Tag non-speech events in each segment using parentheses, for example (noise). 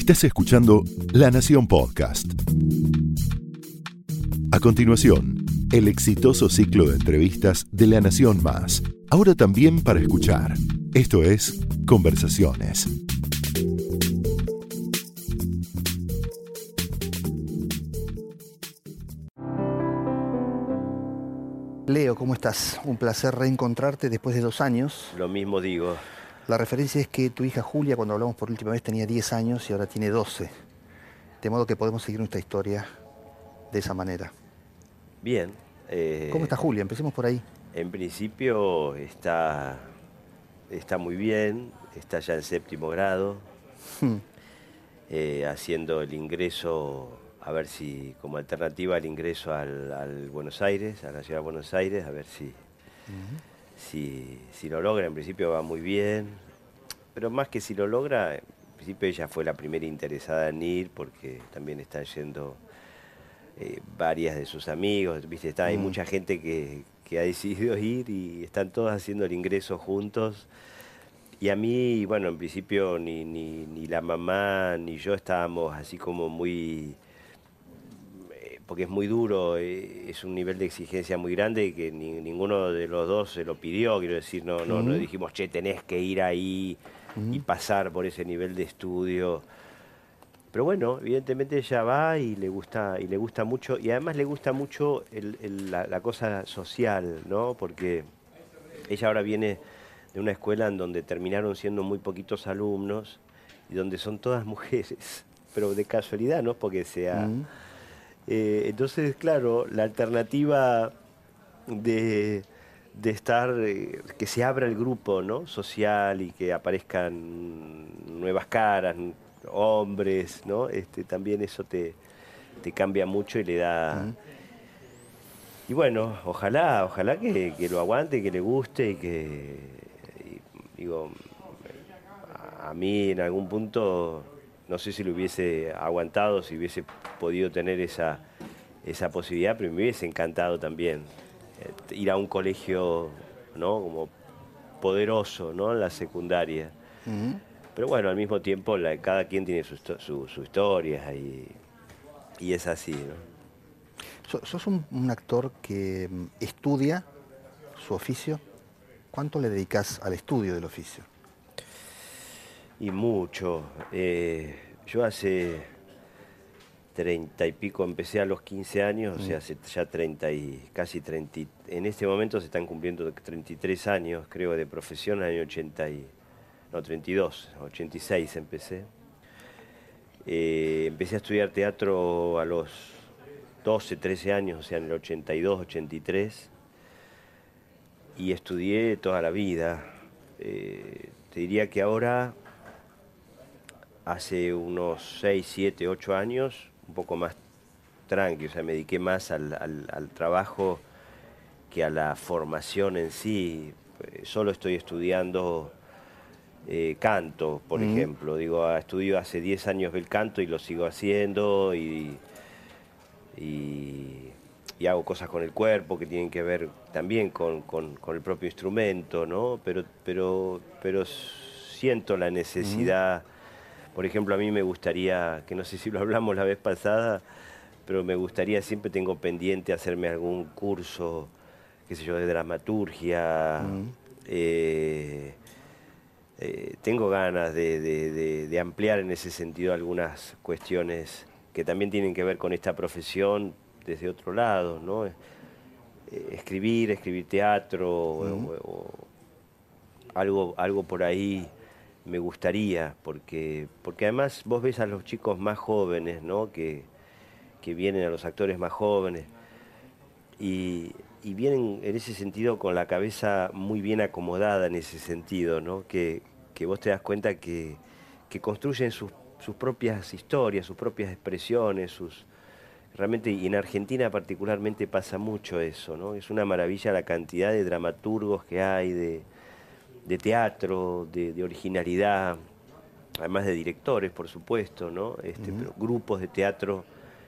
Estás escuchando La Nación Podcast. A continuación, el exitoso ciclo de entrevistas de La Nación Más. Ahora también para escuchar. Esto es Conversaciones. Leo, ¿cómo estás? Un placer reencontrarte después de dos años. Lo mismo digo. La referencia es que tu hija Julia, cuando hablamos por última vez, tenía 10 años y ahora tiene 12. De modo que podemos seguir nuestra historia de esa manera. Bien. eh, ¿Cómo está Julia? Empecemos por ahí. En principio está, está muy bien, está ya en séptimo grado, Hmm. eh, haciendo el ingreso, a ver si, como alternativa al ingreso al, al Buenos Aires, a la ciudad de Buenos Aires, a ver si, si, si lo logra. En principio va muy bien, pero más que si lo logra, en principio ella fue la primera interesada en ir, porque también están yendo eh, varias de sus amigos, ¿viste? Está, hay Mm. mucha gente que, que ha decidido ir y están todos haciendo el ingreso juntos. Y a mí, bueno, en principio ni, ni, ni la mamá ni yo estábamos así como muy... Porque es muy duro, eh, es un nivel de exigencia muy grande que ni- ninguno de los dos se lo pidió, quiero decir, no, no, no dijimos, che, tenés que ir ahí y pasar por ese nivel de estudio. Pero bueno, evidentemente ella va y le gusta, y le gusta mucho, y además le gusta mucho el- el- la, la cosa social, ¿no? Porque ella ahora viene de una escuela en donde terminaron siendo muy poquitos alumnos y donde son todas (laughs) mujeres, pero de casualidad, ¿no? Porque sea. Eh, entonces, claro, la alternativa de, de estar, eh, que se abra el grupo ¿no? social y que aparezcan nuevas caras, hombres, ¿no? Este, también eso te, te cambia mucho y le da... Y bueno, ojalá, ojalá que, que lo aguante, que le guste y que, y, digo, a mí en algún punto, no sé si lo hubiese aguantado, si hubiese podido tener esa, esa posibilidad, pero me hubiese encantado también eh, ir a un colegio, ¿no? Como poderoso, ¿no? En la secundaria. Pero bueno, al mismo tiempo la- cada quien tiene su, histo- su, su historia y, y es así, ¿no? So- ¿Sos un, un actor que mm, estudia su oficio? ¿Cuánto le dedicas al estudio del oficio? Y mucho. Eh, yo hace treinta y pico, empecé a los 15 años, o sea, hace ya 30 y casi 30. y- En este momento se están cumpliendo 33 años, creo, de profesión, en el año 80 y, no, 32, 86 empecé. Eh, empecé a estudiar teatro a los 12, 13 años, o sea, en el 82, 83 y estudié toda la vida. Eh, te diría que ahora, hace unos 6, 7, 8 años, un poco más tranqui, o sea, me dediqué más al, al- al trabajo que a la formación en sí. Eh, Solo estoy estudiando eh, canto, por ejemplo. Digo, ah, estudio hace 10 años el canto y lo sigo haciendo y, y, y hago cosas con el cuerpo que tienen que ver también con, con- con el propio instrumento, ¿no? Pero, pero, pero siento la necesidad, por ejemplo, a mí me gustaría, que no sé si lo hablamos la vez pasada, pero me gustaría, siempre tengo pendiente hacerme algún curso, qué sé yo, de dramaturgia. eh, eh, tengo ganas de, de- de- de ampliar en ese sentido algunas cuestiones que también tienen que ver con esta profesión desde otro lado, ¿no? Eh, escribir, escribir teatro, o algo, algo por ahí me gustaría, porque, porque además vos ves a los chicos más jóvenes, ¿no? Que, que vienen a los actores más jóvenes, y, y vienen en ese sentido con la cabeza muy bien acomodada en ese sentido, ¿no? Que, que vos te das cuenta que, que construyen sus, sus propias historias, sus propias expresiones, sus realmente y en Argentina particularmente pasa mucho eso, ¿no? Es una maravilla la cantidad de dramaturgos que hay, de, de teatro, de, de originalidad, además de directores, por supuesto, ¿no? Este, pero grupos de teatro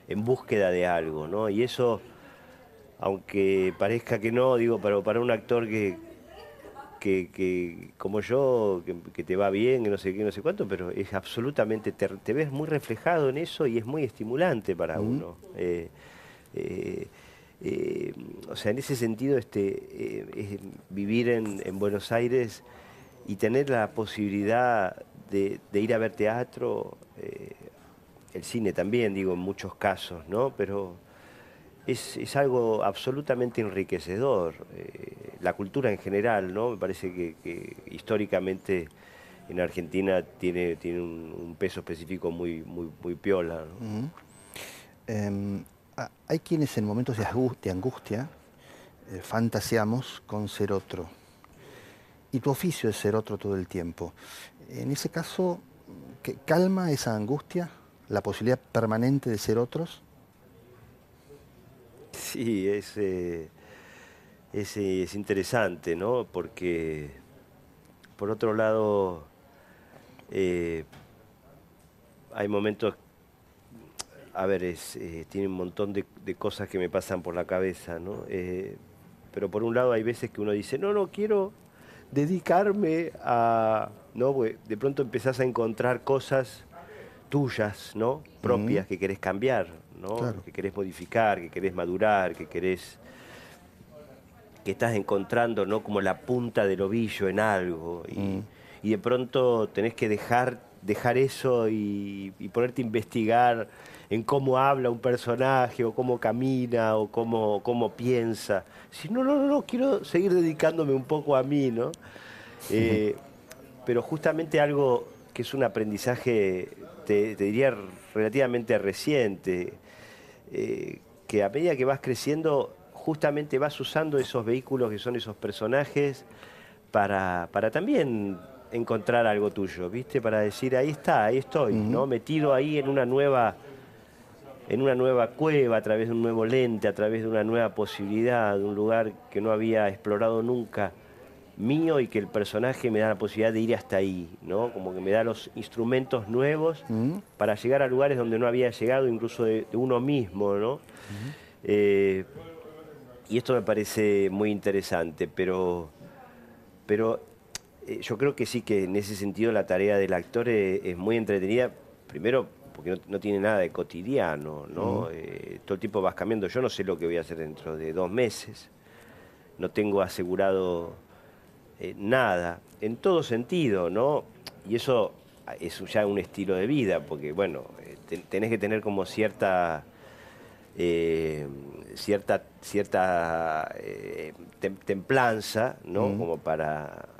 en búsqueda de algo, ¿no? Y eso, aunque parezca que no, digo, pero para un actor que, que, como yo, que, te va bien, que no sé qué, no sé cuánto, pero es absolutamente, te, ves muy reflejado en eso y es muy estimulante para uno. Eh, eh, eh, o sea, en ese sentido, este, vivir en, Buenos Aires y tener la posibilidad de, ir a ver teatro, el cine también, digo, en muchos casos, ¿no? Pero es, algo absolutamente enriquecedor. Eh, la cultura en general, ¿no? Me parece que, históricamente en Argentina tiene, tiene un, peso específico muy, muy, muy piola. Em, hay quienes en momentos de angustia eh, fantaseamos con ser otro. Y tu oficio es ser otro todo el tiempo. En ese caso, ¿calma esa angustia, la posibilidad permanente de ser otros? Sí, es, eh, es, interesante, ¿no? Porque, por otro lado, eh, hay momentos, a ver, es, eh, tiene un montón de, cosas que me pasan por la cabeza, ¿no? pero por un lado hay veces que uno dice, no, no, quiero dedicarme a, ¿no? de pronto empezás a encontrar cosas tuyas, ¿no? Propias que querés cambiar, que querés modificar, que querés madurar, que querés que estás encontrando ¿no? como la punta del ovillo en algo y, mm. de pronto tenés que dejar, dejar eso y, ponerte a investigar en cómo habla un personaje o cómo camina o cómo, cómo piensa. Si no, no, no, no, quiero seguir dedicándome un poco a mí, ¿no? Eh, pero justamente algo que es un aprendizaje, te diría, relativamente reciente, eh, que a medida que vas creciendo, justamente vas usando esos vehículos que son esos personajes para, para también encontrar algo tuyo, ¿viste? Para decir, ahí está, ahí estoy, ¿no? Metido ahí en una nueva en una nueva cueva, a través de un nuevo lente, a través de una nueva posibilidad, de un lugar que no había explorado nunca mío y que el personaje me da la posibilidad de ir hasta ahí, ¿no? Como que me da los instrumentos nuevos para llegar a lugares donde no había llegado, incluso de, uno mismo, ¿no? Eh, y esto me parece muy interesante, pero, pero yo creo que sí que en ese sentido la tarea del actor es, muy entretenida, primero porque no, tiene nada de cotidiano, ¿no? Eh, todo el tiempo vas cambiando. Yo no sé lo que voy a hacer dentro de dos meses. No tengo asegurado eh, nada, en todo sentido, ¿no? Y eso es ya un estilo de vida, porque, bueno, eh, tenés que tener como cierta... Eh, cierta cierta templanza, ¿no? Como para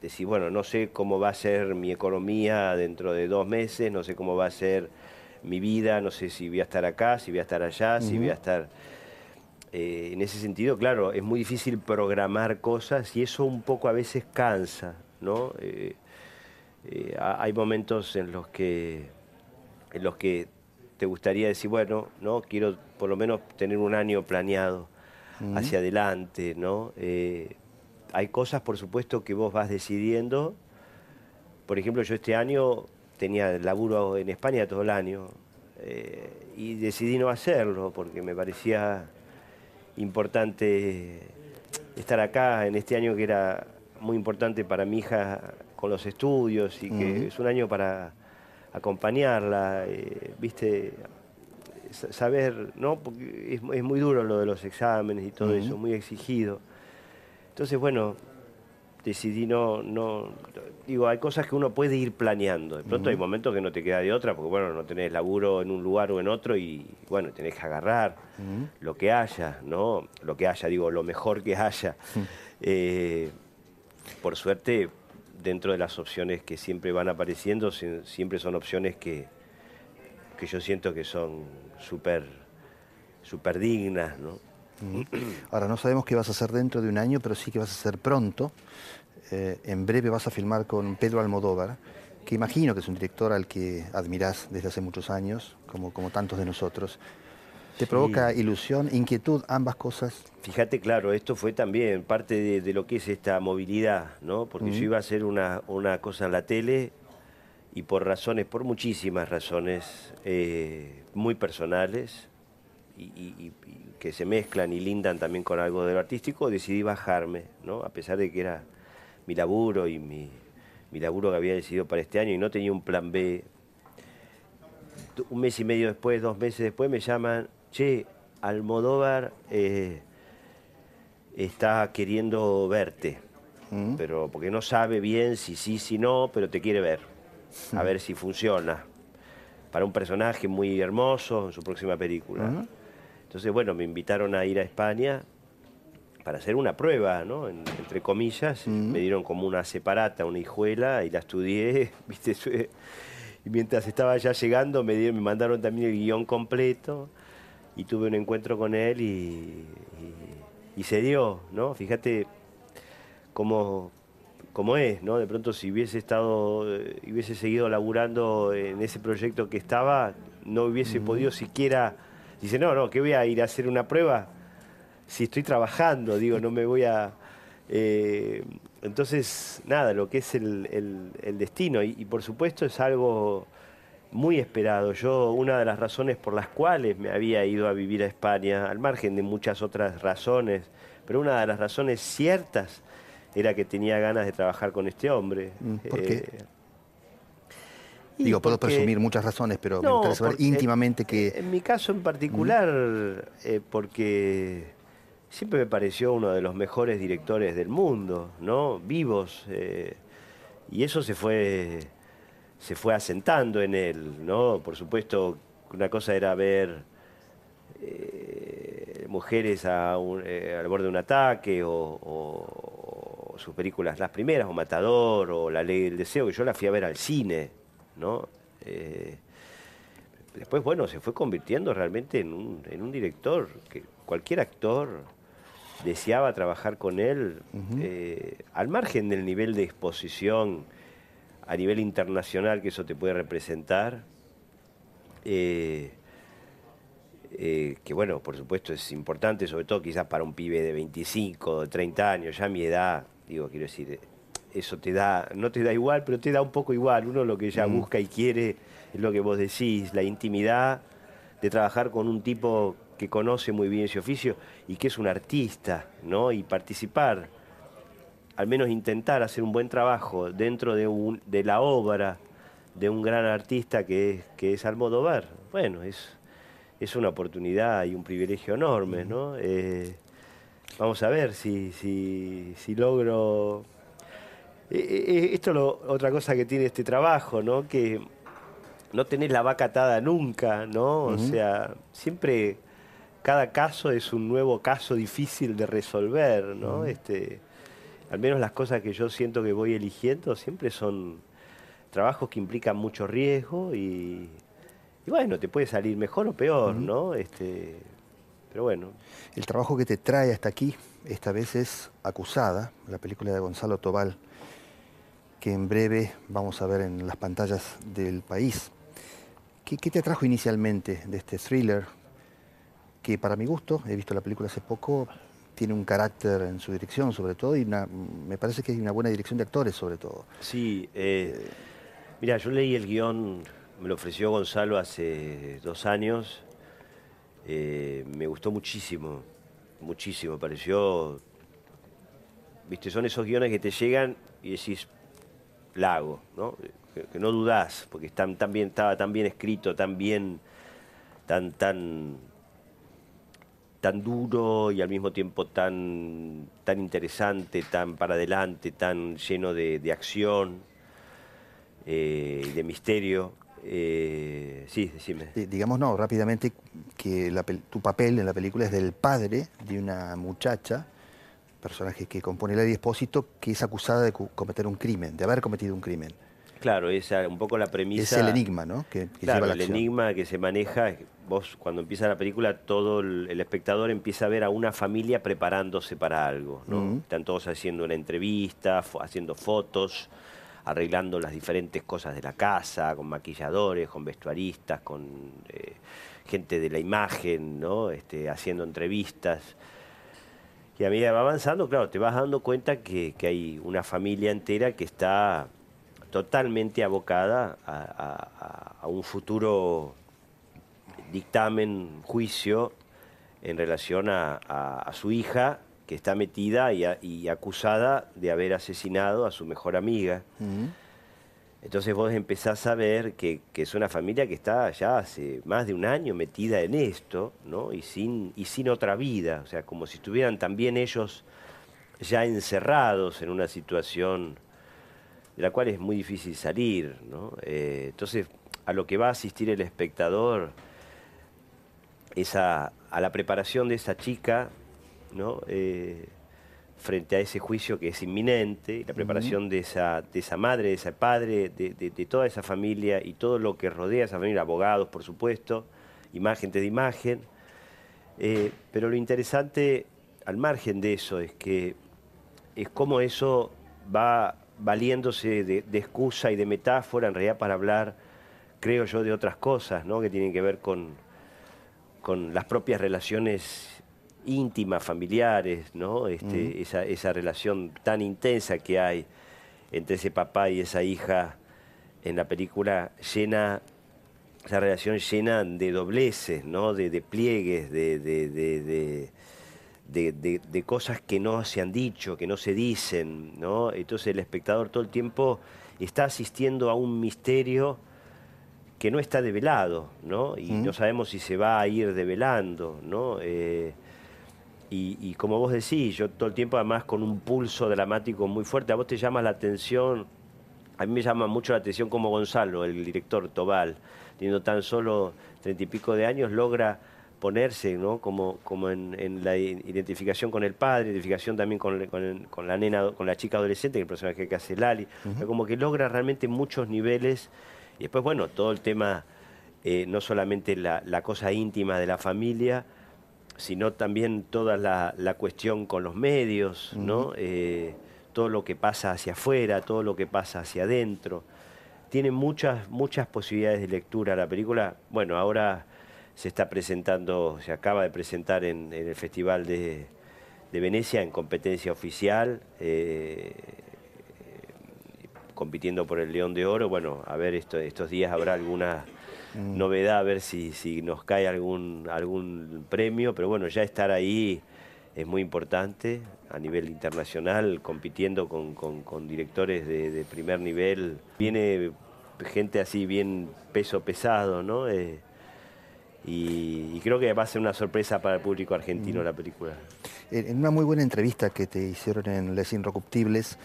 decir, bueno, no sé cómo va a ser mi economía dentro de dos meses, no sé cómo va a ser mi vida, no sé si voy a estar acá, si voy a estar allá, si voy a estar eh, en ese sentido, claro, es muy difícil programar cosas y eso un poco a veces cansa, ¿no? Eh, eh, hay momentos en los que en los que te gustaría decir, bueno, no, quiero por lo menos tener un año planeado hacia adelante, ¿no? Hay cosas, por supuesto, que vos vas decidiendo. Por ejemplo, yo este año tenía laburo en España todo el año y decidí no hacerlo porque me parecía importante estar acá en este año que era muy importante para mi hija con los estudios y que es un año para acompañarla, eh, viste, saber, ¿no? Porque es, muy duro lo de los exámenes y todo eso, muy exigido. Entonces, bueno, decidí no, no, digo, hay cosas que uno puede ir planeando. De pronto hay momentos que no te queda de otra, porque bueno, no tenés laburo en un lugar o en otro y bueno, tenés que agarrar lo que haya, ¿no? Lo que haya, digo, lo mejor que haya. Eh, por suerte, dentro de las opciones que siempre van apareciendo, siempre son opciones que, que yo siento que son súper super dignas, ¿no? Ahora, no sabemos qué vas a hacer dentro de un año, pero sí que vas a hacer pronto. Eh, en breve vas a filmar con Pedro Almodóvar, que imagino que es un director al que admirás desde hace muchos años, como, como tantos de nosotros. ¿Te provoca ilusión, inquietud, ambas cosas? Fíjate, claro, esto fue también parte de, lo que es esta movilidad, ¿no? Porque yo iba a hacer una, cosa en la tele y por razones, por muchísimas razones eh, muy personales y, que se mezclan y lindan también con algo de lo artístico, decidí bajarme, ¿no? A pesar de que era mi laburo y mi, mi laburo que había decidido para este año y no tenía un plan B. Un mes y medio después, dos meses después, me llaman, che, Almodóvar eh, está queriendo verte, Mm. pero porque no sabe bien si sí, si no, pero te quiere ver, a ver si funciona. Para un personaje muy hermoso en su próxima película. Ujú. Entonces, bueno, me invitaron a ir a España para hacer una prueba, ¿no? En- entre comillas, me dieron como una separata, una hijuela, y la estudié, (laughs) ¿viste? Estuve- Y mientras estaba ya llegando, me, dieron- me mandaron también el guion completo, y tuve un encuentro con él, y, y- y se dio, ¿no? Fíjate cómo, cómo es, ¿no? De pronto, si hubiese estado, eh, hubiese seguido laburando en ese proyecto que estaba, no hubiese podido siquiera... Dice, no, no, que voy a ir a hacer una prueba si estoy trabajando, digo, no me voy a... eh, entonces, nada, lo que es el, el- el destino, y, y por supuesto es algo muy esperado. Yo, una de las razones por las cuales me había ido a vivir a España, al margen de muchas otras razones, pero una de las razones ciertas era que tenía ganas de trabajar con este hombre. Mm, ¿por qué? Eh, Digo, puedo presumir muchas razones, pero me gustaría saber íntimamente que... En mi caso en particular, eh, porque siempre me pareció uno de los mejores directores del mundo, ¿no? Vivos. eh, y eso se fue, se fue asentando en él, ¿no? Por supuesto, una cosa era ver eh, mujeres a un- eh, al borde de un ataque o, o- o sus películas las primeras o Matador o La Ley del Deseo que yo la fui a ver al cine no Eh, después bueno se fue convirtiendo realmente en un, en un director que cualquier actor deseaba trabajar con él eh, al margen del nivel de exposición a nivel internacional que eso te puede representar eh, eh, que bueno, por supuesto es importante, sobre todo quizás para un pibe de 25, de 30 años, ya mi edad, digo, quiero decir, eso te da, no te da igual, pero te da un poco igual. Uno lo que ya busca y quiere es lo que vos decís, la intimidad de trabajar con un tipo que conoce muy bien ese oficio y que es un artista, ¿no? Y participar, al menos intentar hacer un buen trabajo dentro de, un- de la obra de un gran artista que es, que es Almodóvar. Bueno, es, es una oportunidad y un privilegio enorme, ¿no? Eh, vamos a ver si, si, si logro... Eh, eh, esto es lo, otra cosa que tiene este trabajo, ¿no? Que no tenés la vaca atada nunca, ¿no? O sea, siempre cada caso es un nuevo caso difícil de resolver, ¿no? este, al menos las cosas que yo siento que voy eligiendo siempre son trabajos que implican mucho riesgo y, y bueno, te puede salir mejor o peor, ¿no? Este, pero bueno, El trabajo que te trae hasta aquí, esta vez es Acusada, la película de Gonzalo Tobal, que en breve vamos a ver en las pantallas del país. ¿Qué, te atrajo inicialmente de este thriller? Que para mi gusto, he visto la película hace poco, tiene un carácter en su dirección sobre todo y me parece que hay una buena dirección de actores sobre todo. Sí, eh, mira, yo leí el guion, me lo ofreció Gonzalo hace dos años, eh, me gustó muchísimo, muchísimo, pareció, viste, son esos guiones que te llegan y decís, lago, ¿no? Que, no dudás, porque están estaba tan bien escrito, tan bien, tan, tan, tan duro y al mismo tiempo tan, tan interesante, tan para adelante, tan lleno de, acción eh, y de misterio. Eh, sí, decime. Eh, digamos, no, rápidamente, que tu papel en la película es del padre de una muchacha, personaje que compone Lady Espósito, que es acusada de cometer un crimen, de haber cometido un crimen. Claro, esa un poco la premisa. Es el enigma, ¿no? Que, que Claro, lleva la el acción. enigma que se maneja, vos cuando empieza la película, todo el, el espectador empieza a ver a una familia preparándose para algo, ¿no? Están todos haciendo una entrevista, haciendo fotos, arreglando las diferentes cosas de la casa, con maquilladores, con vestuaristas, con eh, gente de la imagen, ¿no? Este, haciendo entrevistas. Y a medida va avanzando, claro, te vas dando cuenta que, que hay una familia entera que está totalmente abocada a, a- un futuro dictamen, juicio, en relación a, a- su hija que está metida y, acusada de haber asesinado a su mejor amiga. Entonces vos empezás a ver que, es una familia que está ya hace más de un año metida en esto, ¿no? Y sin, y sin otra vida, o sea, como si estuvieran también ellos ya encerrados en una situación de la cual es muy difícil salir, ¿no? Eh, entonces, a lo que va a asistir el espectador es a, la preparación de esa chica, ¿no? Eh, frente a ese juicio que es inminente, la preparación de, esa, de esa madre, de ese padre, de, toda esa familia y todo lo que rodea a esa familia, abogados, por supuesto, imagen de imagen. Eh, pero lo interesante, al margen de eso, es que es cómo eso va valiéndose de, excusa y de metáfora, en realidad para hablar, creo yo, de otras cosas, ¿no? que tienen que ver con, con las propias relaciones íntimas, familiares, ¿no? Este, esa, relación tan intensa que hay entre ese papá y esa hija en la película llena, esa relación llena de dobleces, ¿no? De, pliegues, de, de, cosas que no se han dicho, que no se dicen, ¿no? Entonces el espectador todo el tiempo está asistiendo a un misterio que no está develado, ¿no? Y no sabemos si se va a ir develando, ¿no? Eh, y, como vos decís, yo todo el tiempo además con un pulso dramático muy fuerte, a vos te llama la atención, a mí me llama mucho la atención como Gonzalo, el director Tobal, teniendo tan solo treinta y pico de años, logra ponerse ¿no? como, como en, la identificación con el padre, identificación también con, con, la nena, con la chica adolescente, el personaje que hace Lali, como que logra realmente muchos niveles, y después, bueno, todo el tema, eh, no solamente la, la cosa íntima de la familia, sino también toda la, cuestión con los medios, ¿no? Eh, todo lo que pasa hacia afuera, todo lo que pasa hacia adentro. Tiene muchas, muchas posibilidades de lectura la película. Bueno, ahora se está presentando, se acaba de presentar en, el Festival de, Venecia en competencia oficial, eh, compitiendo por el León de Oro. Bueno, a ver, estos días habrá alguna Mm. novedad, a ver si, si nos cae algún, algún premio, pero bueno, ya estar ahí es muy importante a nivel internacional, compitiendo con, directores de, primer nivel. Viene gente así bien peso pesado, ¿no? Eh, y, creo que va a ser una sorpresa para el público argentino mm. la película. En una muy buena entrevista que te hicieron en Les Inrecuptibles,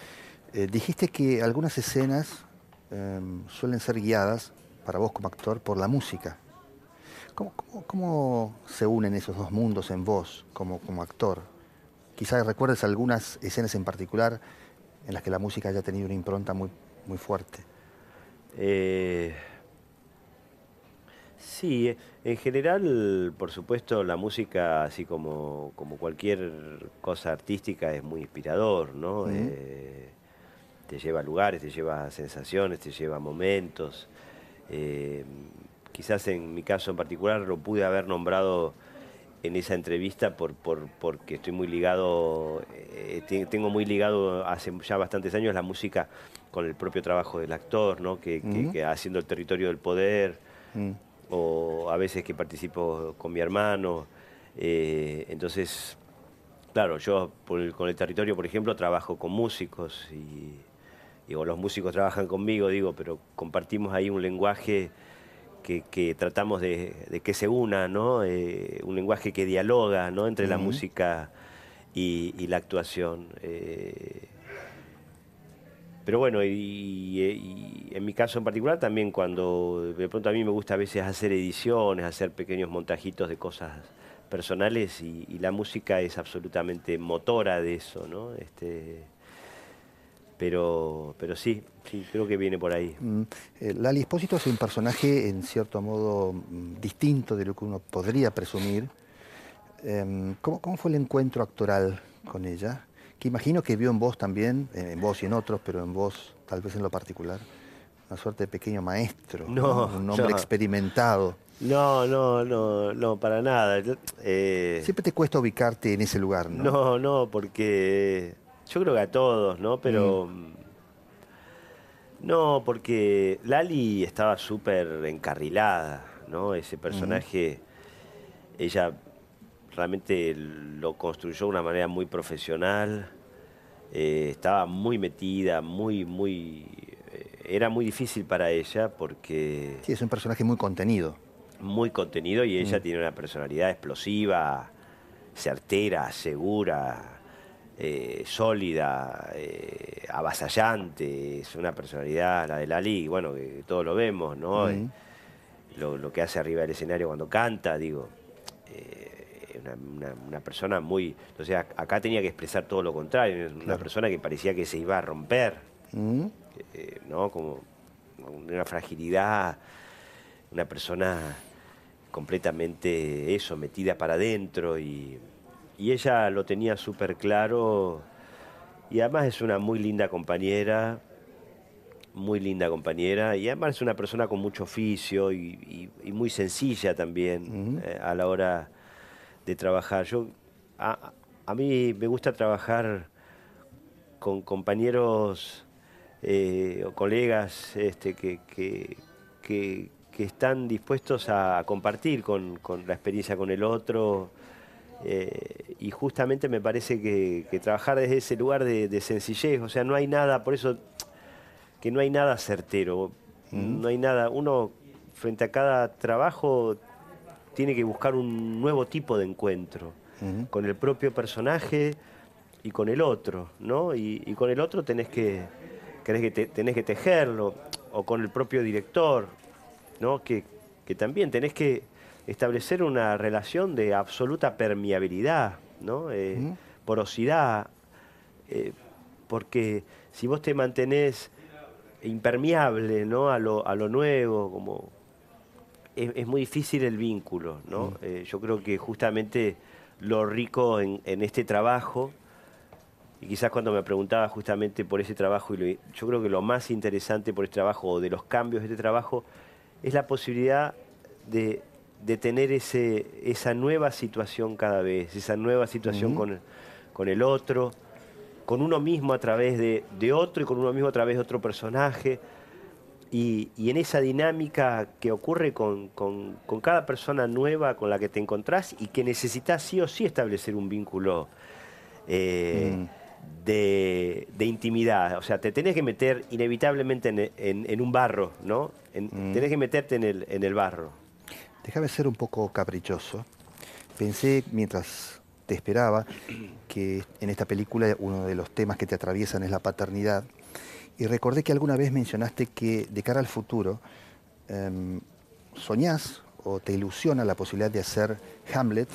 eh, dijiste que algunas escenas em, suelen ser guiadas para vos como actor por la música. ¿Cómo, se unen esos dos mundos en vos como, como actor? Quizás recuerdes algunas escenas en particular en las que la música haya tenido una impronta muy, muy fuerte. Eh, sí, en general, por supuesto, la música, así como, como cualquier cosa artística, es muy inspirador, ¿no? Eh, te lleva a lugares, te lleva a sensaciones, te lleva a momentos. Eh, quizás en mi caso en particular lo pude haber nombrado en esa entrevista por, porque estoy muy ligado, eh, tengo muy ligado hace ya bastantes años la música con el propio trabajo del actor, ¿no? que, haciendo el territorio del poder, mm. o a veces que participo con mi hermano. Eh, entonces, claro, yo con el territorio, por ejemplo, trabajo con músicos y digo, los músicos trabajan conmigo, digo, pero compartimos ahí un lenguaje que, tratamos de, que se una, ¿no? Eh, un lenguaje que dialoga, ¿no? Entre la música y, la actuación. Eh. pero bueno, y, en mi caso en particular también cuando de pronto a mí me gusta a veces hacer ediciones, hacer pequeños montajitos de cosas personales y, y la música es absolutamente motora de eso, ¿no? Este, pero, pero sí, sí, creo que viene por ahí. Mm, eh, Lali Espósito es un personaje en cierto modo mm, distinto de lo que uno podría presumir. Em, ¿cómo, fue el encuentro actoral con ella? Que imagino que vio en vos también, en vos y en otros, pero en vos tal vez en lo particular, una suerte de pequeño maestro, no, un hombre experimentado. No, no, no, no, para nada. Eh, Siempre te cuesta ubicarte en ese lugar, ¿no? No, no, porque yo creo que a todos, ¿no? Pero... Mm. No, porque Lali estaba súper encarrilada, ¿no? Ese personaje, ella realmente lo construyó de una manera muy profesional. Eh, estaba muy metida, muy, muy. Eh, era muy difícil para ella porque. Sí, es un personaje muy contenido. Muy contenido y ella mm. tiene una personalidad explosiva, certera, segura, eh, sólida, avasallante. Es una personalidad, la de Lali, bueno, que todos lo vemos, ¿no? Mm. Lo, que hace arriba del escenario cuando canta, digo una, persona muy... Entonces acá tenía que expresar todo lo contrario, una persona que parecía que se iba a romper, eh, ¿no? Como una fragilidad, una persona completamente eso, metida para adentro y, y ella lo tenía súper claro y además es una muy linda compañera, muy linda compañera y además es una persona con mucho oficio y, muy sencilla también eh, a la hora de trabajar. Yo, a, mí me gusta trabajar con compañeros eh, o colegas este, que, que, están dispuestos a compartir con, la experiencia con el otro. Eh, y justamente me parece que, trabajar desde ese lugar de, sencillez, o sea, no hay nada, por eso que no hay nada certero, no hay nada, uno frente a cada trabajo tiene que buscar un nuevo tipo de encuentro con el propio personaje y con el otro, ¿no? Y, con el otro tenés que, que tenés que tejerlo, o con el propio director, ¿no? Que, también tenés que establecer una relación de absoluta permeabilidad, ¿no? Eh, porosidad, eh, porque si vos te mantenés impermeable ¿no? a, lo, a lo nuevo, como, es, muy difícil el vínculo, ¿no? Mm. Eh, yo creo que justamente lo rico en, este trabajo, y quizás cuando me preguntaba justamente por ese trabajo, y yo creo que lo más interesante por este trabajo o de los cambios de este trabajo es la posibilidad de, tener ese, esa nueva situación cada vez, esa nueva situación con, con, el otro, con uno mismo a través de, de otro y con uno mismo a través de otro personaje. Y, en esa dinámica que ocurre con, cada persona nueva con la que te encontrás y que necesitas sí o sí establecer un vínculo eh, mm. de, intimidad. O sea, te tenés que meter inevitablemente en, un barro, ¿no? Mm. Tenés que meterte en el, en el barro. Déjame ser un poco caprichoso. Pensé mientras te esperaba que en esta película uno de los temas que te atraviesan es la paternidad y recordé que alguna vez mencionaste que de cara al futuro em, soñás o te ilusiona la posibilidad de hacer Hamlet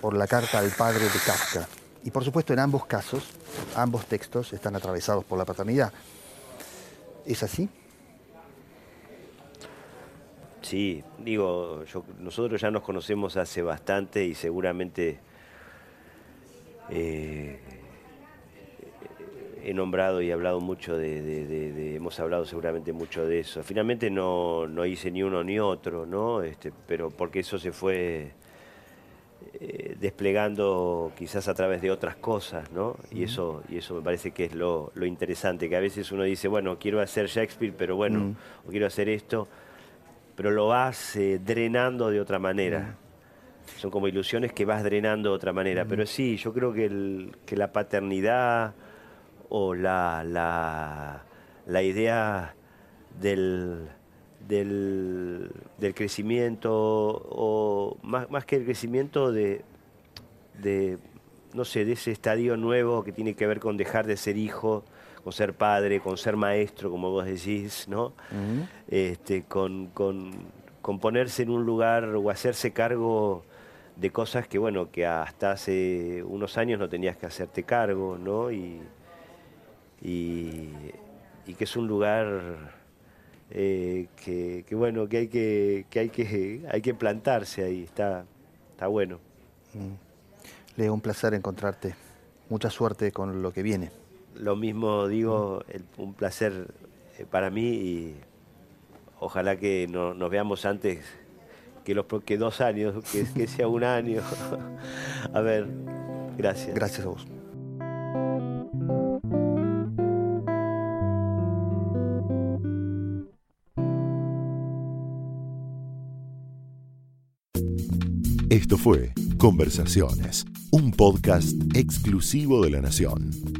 por la carta al padre de Kafka. Y por supuesto en ambos casos, ambos textos están atravesados por la paternidad. ¿Es así? Sí, digo, nosotros ya nos conocemos hace bastante y seguramente eh, he nombrado y hablado mucho de, hemos hablado seguramente mucho de eso. Finalmente no, hice ni uno ni otro, ¿no? Este, pero porque eso se fue eh, desplegando quizás a través de otras cosas, ¿no? Y eso, y eso me parece que es lo, interesante, que a veces uno dice, bueno, quiero hacer Shakespeare, pero bueno, o quiero hacer esto, pero lo vas eh, drenando de otra manera. Son como ilusiones que vas drenando de otra manera. Pero sí, yo creo que, el, que la paternidad o la, la, idea del, del, crecimiento, o más, más, que el crecimiento de, de, no sé, de ese estadio nuevo que tiene que ver con dejar de ser hijo, con ser padre, con ser maestro, como vos decís, ¿no? este, con, con, con, ponerse en un lugar o hacerse cargo de cosas que, bueno, que hasta hace unos años no tenías que hacerte cargo, ¿no? Y, y, que es un lugar eh, que, bueno, que hay que, hay que hay que plantarse ahí, está, está bueno. Mm. Leo, un placer encontrarte. Mucha suerte con lo que viene. Lo mismo digo, un placer eh, para mí y ojalá que nos veamos antes que los que dos años, que, que sea un año. (laughs) a ver, gracias. Gracias a vos. Esto fue Conversaciones, un podcast exclusivo de La Nación.